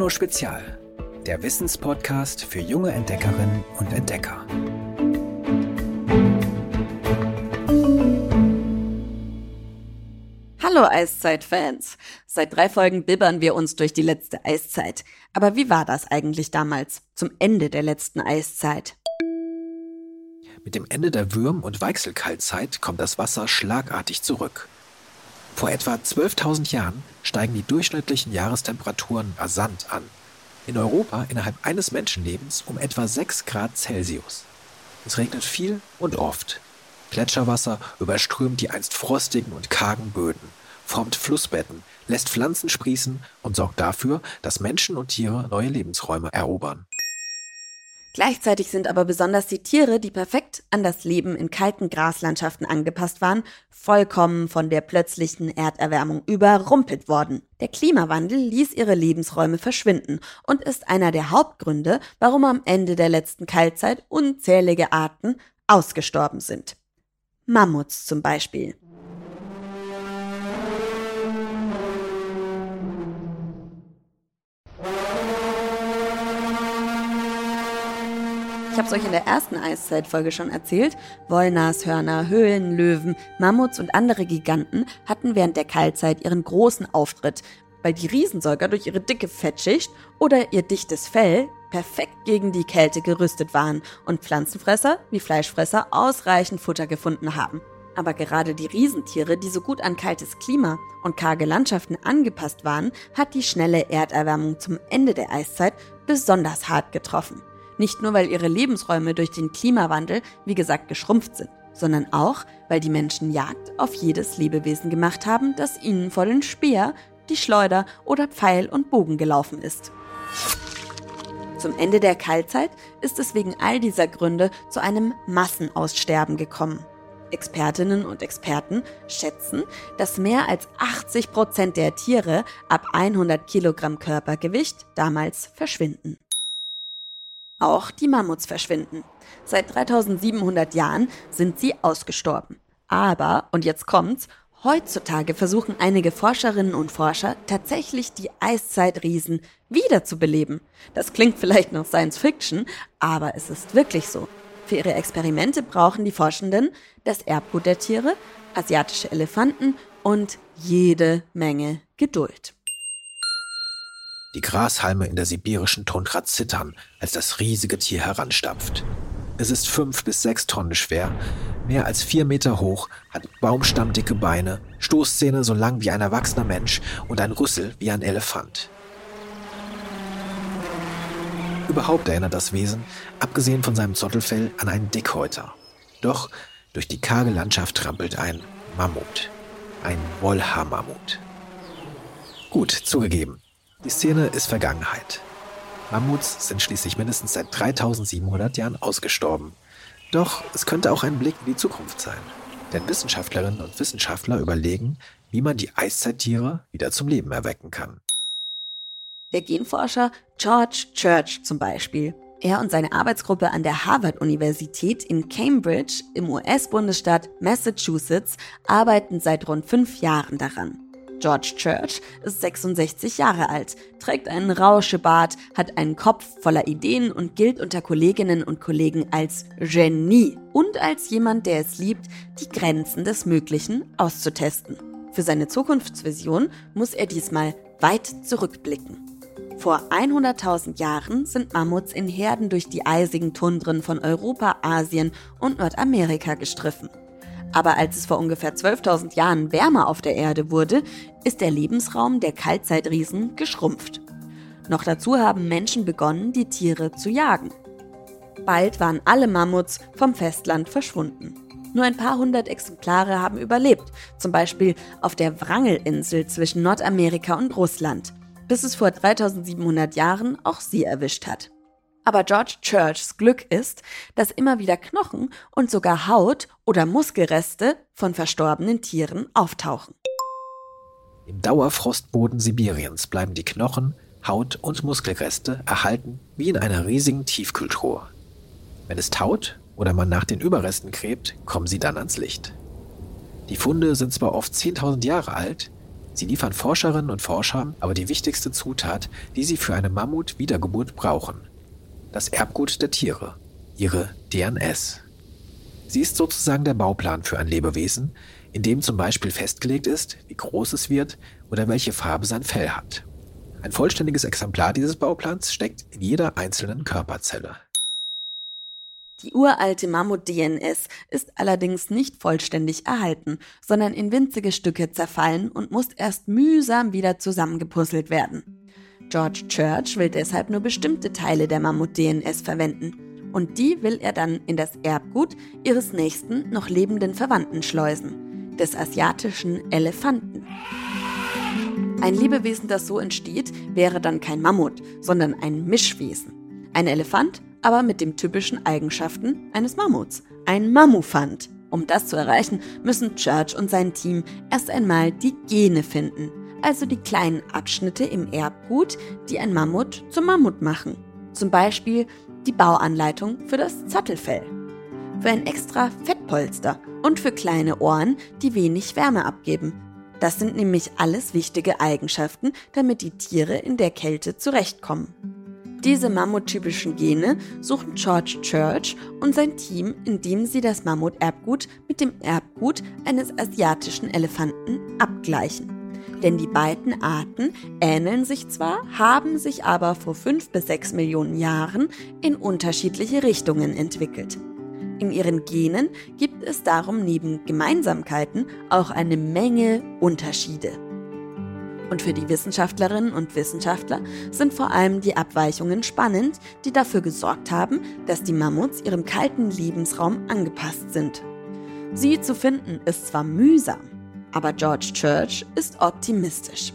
Bruno Spezial, der Wissenspodcast für junge Entdeckerinnen und Entdecker. Hallo Eiszeit-Fans! Seit drei Folgen bibbern wir uns durch die letzte Eiszeit. Aber wie war das eigentlich damals, zum Ende der letzten Eiszeit? Mit dem Ende der Würm- und Weichselkaltzeit kommt das Wasser schlagartig zurück. Vor etwa 12.000 Jahren steigen die durchschnittlichen Jahrestemperaturen rasant an. In Europa innerhalb eines Menschenlebens um etwa 6 Grad Celsius. Es regnet viel und oft. Gletscherwasser überströmt die einst frostigen und kargen Böden, formt Flussbetten, lässt Pflanzen sprießen und sorgt dafür, dass Menschen und Tiere neue Lebensräume erobern. Gleichzeitig sind aber besonders die Tiere, die perfekt an das Leben in kalten Graslandschaften angepasst waren, vollkommen von der plötzlichen Erderwärmung überrumpelt worden. Der Klimawandel ließ ihre Lebensräume verschwinden und ist einer der Hauptgründe, warum am Ende der letzten Kaltzeit unzählige Arten ausgestorben sind. Mammuts zum Beispiel. Ich habe es euch in der ersten Eiszeitfolge schon erzählt. Wollnashörner, Höhlenlöwen, Mammuts und andere Giganten hatten während der Kaltzeit ihren großen Auftritt, weil die Riesensäuger durch ihre dicke Fettschicht oder ihr dichtes Fell perfekt gegen die Kälte gerüstet waren und Pflanzenfresser wie Fleischfresser ausreichend Futter gefunden haben. Aber gerade die Riesentiere, die so gut an kaltes Klima und karge Landschaften angepasst waren, hat die schnelle Erderwärmung zum Ende der Eiszeit besonders hart getroffen. Nicht nur, weil ihre Lebensräume durch den Klimawandel, wie gesagt, geschrumpft sind, sondern auch, weil die Menschen Jagd auf jedes Lebewesen gemacht haben, das ihnen vor den Speer, die Schleuder oder Pfeil und Bogen gelaufen ist. Zum Ende der Kaltzeit ist es wegen all dieser Gründe zu einem Massenaussterben gekommen. Expertinnen und Experten schätzen, dass mehr als 80 Prozent der Tiere ab 100 Kilogramm Körpergewicht damals verschwinden. Auch die Mammuts verschwinden. Seit 3700 Jahren sind sie ausgestorben. Aber, und jetzt kommt's, heutzutage versuchen einige Forscherinnen und Forscher tatsächlich die Eiszeitriesen wiederzubeleben. Das klingt vielleicht noch Science Fiction, aber es ist wirklich so. Für ihre Experimente brauchen die Forschenden das Erbgut der Tiere, asiatische Elefanten und jede Menge Geduld. Die Grashalme in der sibirischen Tundra zittern, als das riesige Tier heranstapft. Es ist fünf bis sechs Tonnen schwer, mehr als vier Meter hoch, hat baumstammdicke Beine, Stoßzähne so lang wie ein erwachsener Mensch und ein Rüssel wie ein Elefant. Überhaupt erinnert das Wesen, abgesehen von seinem Zottelfell, an einen Dickhäuter. Doch durch die karge Landschaft trampelt ein Mammut. Ein Wollhaar-Mammut. Gut, zugegeben. Die Szene ist Vergangenheit. Mammuts sind schließlich mindestens seit 3700 Jahren ausgestorben. Doch es könnte auch ein Blick in die Zukunft sein. Denn Wissenschaftlerinnen und Wissenschaftler überlegen, wie man die Eiszeittiere wieder zum Leben erwecken kann. Der Genforscher George Church zum Beispiel. Er und seine Arbeitsgruppe an der Harvard-Universität in Cambridge im US-Bundesstaat Massachusetts arbeiten seit rund fünf Jahren daran. George Church ist 66 Jahre alt, trägt einen Rauschebart, hat einen Kopf voller Ideen und gilt unter Kolleginnen und Kollegen als Genie und als jemand, der es liebt, die Grenzen des Möglichen auszutesten. Für seine Zukunftsvision muss er diesmal weit zurückblicken. Vor 100.000 Jahren sind Mammuts in Herden durch die eisigen Tundren von Europa, Asien und Nordamerika gestriffen. Aber als es vor ungefähr 12.000 Jahren wärmer auf der Erde wurde, ist der Lebensraum der Kaltzeitriesen geschrumpft. Noch dazu haben Menschen begonnen, die Tiere zu jagen. Bald waren alle Mammuts vom Festland verschwunden. Nur ein paar hundert Exemplare haben überlebt, zum Beispiel auf der Wrangelinsel zwischen Nordamerika und Russland, bis es vor 3700 Jahren auch sie erwischt hat. Aber George Churchs Glück ist, dass immer wieder Knochen und sogar Haut oder Muskelreste von verstorbenen Tieren auftauchen. Im Dauerfrostboden Sibiriens bleiben die Knochen, Haut und Muskelreste erhalten wie in einer riesigen Tiefkühltruhe. Wenn es taut oder man nach den Überresten gräbt, kommen sie dann ans Licht. Die Funde sind zwar oft 10.000 Jahre alt, Sie liefern Forscherinnen und Forscher aber die wichtigste Zutat, die sie für eine Mammut-Wiedergeburt brauchen. Das Erbgut der Tiere, ihre DNS. Sie ist sozusagen der Bauplan für ein Lebewesen, in dem zum Beispiel festgelegt ist, wie groß es wird oder welche Farbe sein Fell hat. Ein vollständiges Exemplar dieses Bauplans steckt in jeder einzelnen Körperzelle. Die uralte Mammut-DNS ist allerdings nicht vollständig erhalten, sondern in winzige Stücke zerfallen und muss erst mühsam wieder zusammengepuzzelt werden. George Church will deshalb nur bestimmte Teile der Mammut-DNS verwenden. Und die will er dann in das Erbgut ihres nächsten noch lebenden Verwandten schleusen, des asiatischen Elefanten. Ein Lebewesen, das so entsteht, wäre dann kein Mammut, sondern ein Mischwesen. Ein Elefant aber mit den typischen Eigenschaften eines Mammuts, ein Mammufant. Um das zu erreichen, müssen Church und sein Team erst einmal die Gene finden, also die kleinen Abschnitte im Erbgut, die ein Mammut zum Mammut machen. Zum Beispiel die Bauanleitung für das Zattelfell, für ein extra Fettpolster und für kleine Ohren, die wenig Wärme abgeben. Das sind nämlich alles wichtige Eigenschaften, damit die Tiere in der Kälte zurechtkommen. Diese mammuttypischen Gene suchen George Church und sein Team, indem sie das Mammuterbgut mit dem Erbgut eines asiatischen Elefanten abgleichen. Denn die beiden Arten ähneln sich zwar, haben sich aber vor fünf bis sechs Millionen Jahren in unterschiedliche Richtungen entwickelt. In ihren Genen gibt es darum neben Gemeinsamkeiten auch eine Menge Unterschiede. Und für die Wissenschaftlerinnen und Wissenschaftler sind vor allem die Abweichungen spannend, die dafür gesorgt haben, dass die Mammuts ihrem kalten Lebensraum angepasst sind. Sie zu finden ist zwar mühsam, aber George Church ist optimistisch.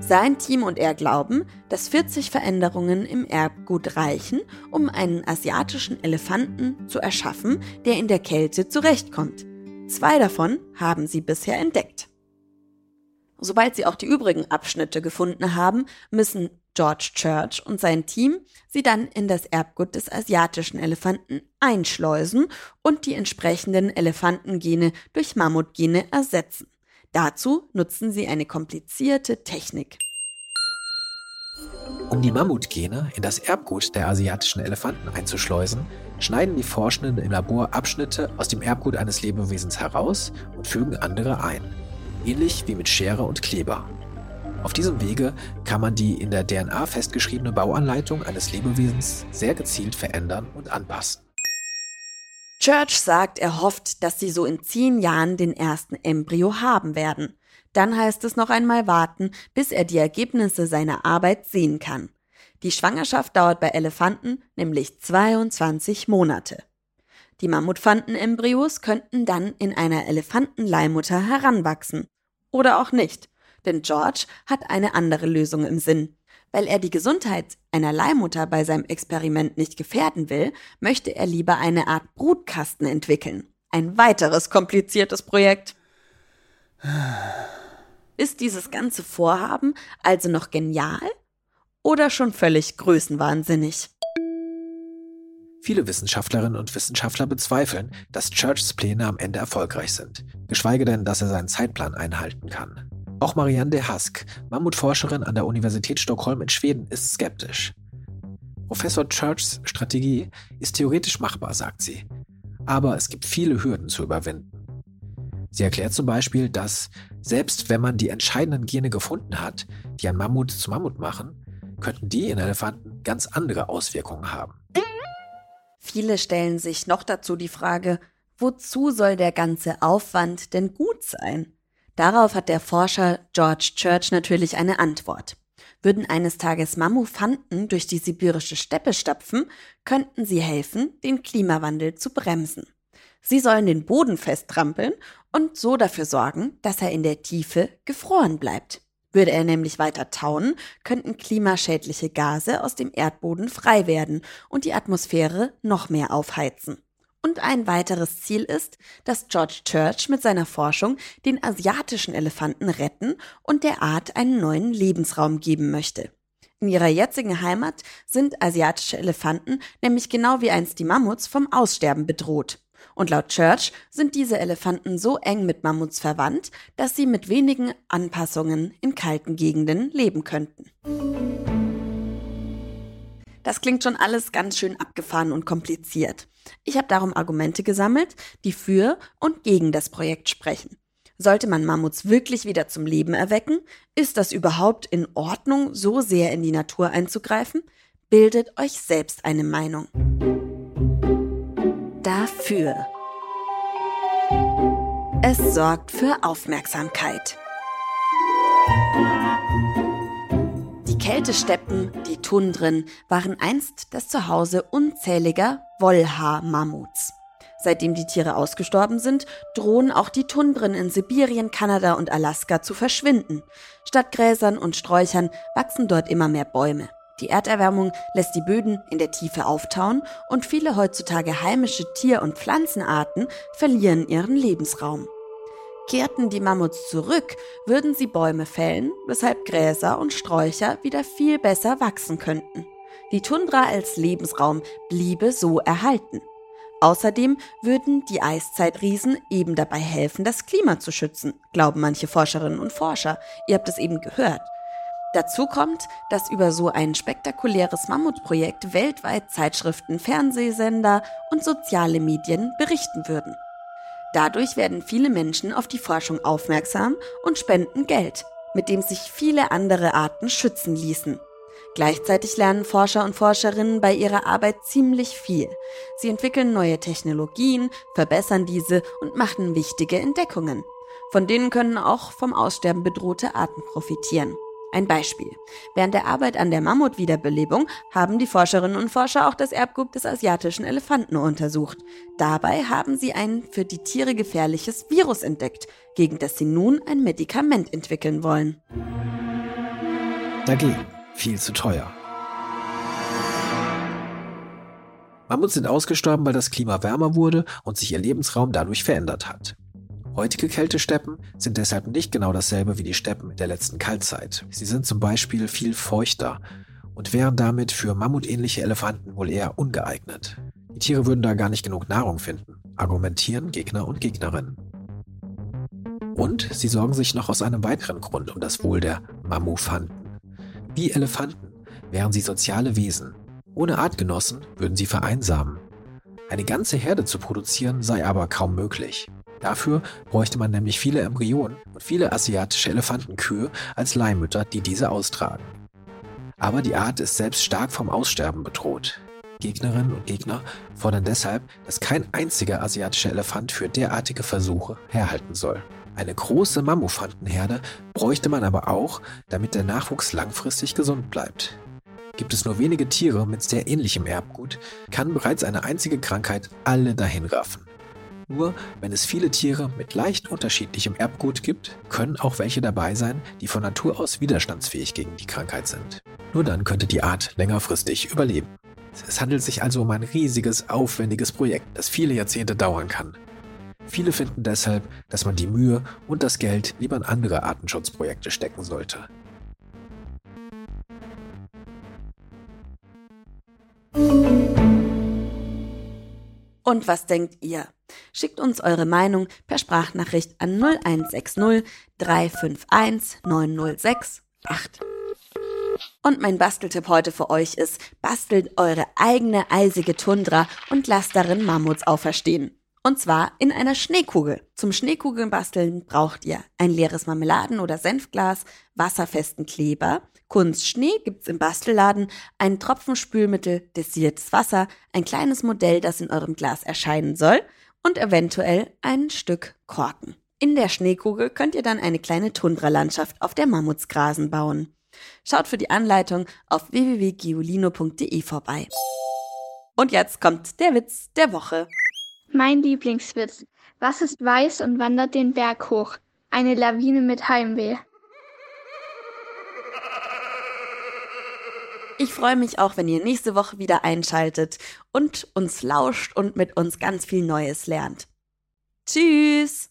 Sein Team und er glauben, dass 40 Veränderungen im Erbgut reichen, um einen asiatischen Elefanten zu erschaffen, der in der Kälte zurechtkommt. Zwei davon haben sie bisher entdeckt. Sobald sie auch die übrigen Abschnitte gefunden haben, müssen George Church und sein Team sie dann in das Erbgut des asiatischen Elefanten einschleusen und die entsprechenden Elefantengene durch Mammutgene ersetzen. Dazu nutzen sie eine komplizierte Technik. Um die Mammutgene in das Erbgut der asiatischen Elefanten einzuschleusen, schneiden die Forschenden im Labor Abschnitte aus dem Erbgut eines Lebewesens heraus und fügen andere ein ähnlich wie mit Schere und Kleber. Auf diesem Wege kann man die in der DNA festgeschriebene Bauanleitung eines Lebewesens sehr gezielt verändern und anpassen. Church sagt, er hofft, dass sie so in zehn Jahren den ersten Embryo haben werden. Dann heißt es noch einmal warten, bis er die Ergebnisse seiner Arbeit sehen kann. Die Schwangerschaft dauert bei Elefanten nämlich 22 Monate. Die Mammutfantenembryos könnten dann in einer Elefantenleihmutter heranwachsen. Oder auch nicht, denn George hat eine andere Lösung im Sinn. Weil er die Gesundheit einer Leihmutter bei seinem Experiment nicht gefährden will, möchte er lieber eine Art Brutkasten entwickeln. Ein weiteres kompliziertes Projekt. Ist dieses ganze Vorhaben also noch genial oder schon völlig größenwahnsinnig? Viele Wissenschaftlerinnen und Wissenschaftler bezweifeln, dass Churchs Pläne am Ende erfolgreich sind, geschweige denn, dass er seinen Zeitplan einhalten kann. Auch Marianne de Hask, Mammutforscherin an der Universität Stockholm in Schweden, ist skeptisch. Professor Churchs Strategie ist theoretisch machbar, sagt sie, aber es gibt viele Hürden zu überwinden. Sie erklärt zum Beispiel, dass selbst wenn man die entscheidenden Gene gefunden hat, die ein Mammut zu Mammut machen, könnten die in Elefanten ganz andere Auswirkungen haben. Viele stellen sich noch dazu die Frage, wozu soll der ganze Aufwand denn gut sein? Darauf hat der Forscher George Church natürlich eine Antwort. Würden eines Tages Mammufanten durch die sibirische Steppe stapfen, könnten sie helfen, den Klimawandel zu bremsen. Sie sollen den Boden festtrampeln und so dafür sorgen, dass er in der Tiefe gefroren bleibt. Würde er nämlich weiter tauen, könnten klimaschädliche Gase aus dem Erdboden frei werden und die Atmosphäre noch mehr aufheizen. Und ein weiteres Ziel ist, dass George Church mit seiner Forschung den asiatischen Elefanten retten und der Art einen neuen Lebensraum geben möchte. In ihrer jetzigen Heimat sind asiatische Elefanten nämlich genau wie einst die Mammuts vom Aussterben bedroht. Und laut Church sind diese Elefanten so eng mit Mammuts verwandt, dass sie mit wenigen Anpassungen in kalten Gegenden leben könnten. Das klingt schon alles ganz schön abgefahren und kompliziert. Ich habe darum Argumente gesammelt, die für und gegen das Projekt sprechen. Sollte man Mammuts wirklich wieder zum Leben erwecken? Ist das überhaupt in Ordnung, so sehr in die Natur einzugreifen? Bildet euch selbst eine Meinung. Dafür. Es sorgt für Aufmerksamkeit. Kältesteppen, die Tundren, waren einst das Zuhause unzähliger Wollhaar-Mammuts. Seitdem die Tiere ausgestorben sind, drohen auch die Tundren in Sibirien, Kanada und Alaska zu verschwinden. Statt Gräsern und Sträuchern wachsen dort immer mehr Bäume. Die Erderwärmung lässt die Böden in der Tiefe auftauen und viele heutzutage heimische Tier- und Pflanzenarten verlieren ihren Lebensraum. Kehrten die Mammuts zurück, würden sie Bäume fällen, weshalb Gräser und Sträucher wieder viel besser wachsen könnten. Die Tundra als Lebensraum bliebe so erhalten. Außerdem würden die Eiszeitriesen eben dabei helfen, das Klima zu schützen, glauben manche Forscherinnen und Forscher. Ihr habt es eben gehört. Dazu kommt, dass über so ein spektakuläres Mammutprojekt weltweit Zeitschriften, Fernsehsender und soziale Medien berichten würden. Dadurch werden viele Menschen auf die Forschung aufmerksam und spenden Geld, mit dem sich viele andere Arten schützen ließen. Gleichzeitig lernen Forscher und Forscherinnen bei ihrer Arbeit ziemlich viel. Sie entwickeln neue Technologien, verbessern diese und machen wichtige Entdeckungen. Von denen können auch vom Aussterben bedrohte Arten profitieren. Ein Beispiel. Während der Arbeit an der Mammutwiederbelebung haben die Forscherinnen und Forscher auch das Erbgut des asiatischen Elefanten untersucht. Dabei haben sie ein für die Tiere gefährliches Virus entdeckt, gegen das sie nun ein Medikament entwickeln wollen. Dagegen viel zu teuer. Mammuts sind ausgestorben, weil das Klima wärmer wurde und sich ihr Lebensraum dadurch verändert hat. Heutige Kältesteppen sind deshalb nicht genau dasselbe wie die Steppen in der letzten Kaltzeit. Sie sind zum Beispiel viel feuchter und wären damit für mammutähnliche Elefanten wohl eher ungeeignet. Die Tiere würden da gar nicht genug Nahrung finden, argumentieren Gegner und Gegnerinnen. Und sie sorgen sich noch aus einem weiteren Grund um das Wohl der Mammufanten. Wie Elefanten wären sie soziale Wesen. Ohne Artgenossen würden sie vereinsamen. Eine ganze Herde zu produzieren sei aber kaum möglich. Dafür bräuchte man nämlich viele Embryonen und viele asiatische Elefantenkühe als Leihmütter, die diese austragen. Aber die Art ist selbst stark vom Aussterben bedroht. Gegnerinnen und Gegner fordern deshalb, dass kein einziger asiatischer Elefant für derartige Versuche herhalten soll. Eine große Mammufantenherde bräuchte man aber auch, damit der Nachwuchs langfristig gesund bleibt. Gibt es nur wenige Tiere mit sehr ähnlichem Erbgut, kann bereits eine einzige Krankheit alle dahinraffen. Nur wenn es viele Tiere mit leicht unterschiedlichem Erbgut gibt, können auch welche dabei sein, die von Natur aus widerstandsfähig gegen die Krankheit sind. Nur dann könnte die Art längerfristig überleben. Es handelt sich also um ein riesiges, aufwendiges Projekt, das viele Jahrzehnte dauern kann. Viele finden deshalb, dass man die Mühe und das Geld lieber in andere Artenschutzprojekte stecken sollte. Und was denkt ihr? Schickt uns eure Meinung per Sprachnachricht an 0160 351 906 8. Und mein Basteltipp heute für euch ist, bastelt eure eigene eisige Tundra und lasst darin Mammuts auferstehen. Und zwar in einer Schneekugel. Zum Schneekugeln basteln braucht ihr ein leeres Marmeladen- oder Senfglas, wasserfesten Kleber, Kunstschnee gibt's im Bastelladen, ein Tropfen Spülmittel, destilliertes Wasser, ein kleines Modell, das in eurem Glas erscheinen soll und eventuell ein Stück Korken. In der Schneekugel könnt ihr dann eine kleine Tundralandschaft auf der Mammutsgrasen bauen. Schaut für die Anleitung auf www.giolino.de vorbei. Und jetzt kommt der Witz der Woche. Mein Lieblingswitz. Was ist weiß und wandert den Berg hoch? Eine Lawine mit Heimweh. Ich freue mich auch, wenn ihr nächste Woche wieder einschaltet und uns lauscht und mit uns ganz viel Neues lernt. Tschüss!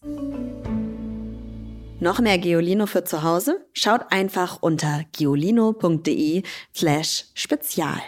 Noch mehr Geolino für zu Hause? Schaut einfach unter geolino.de slash spezial.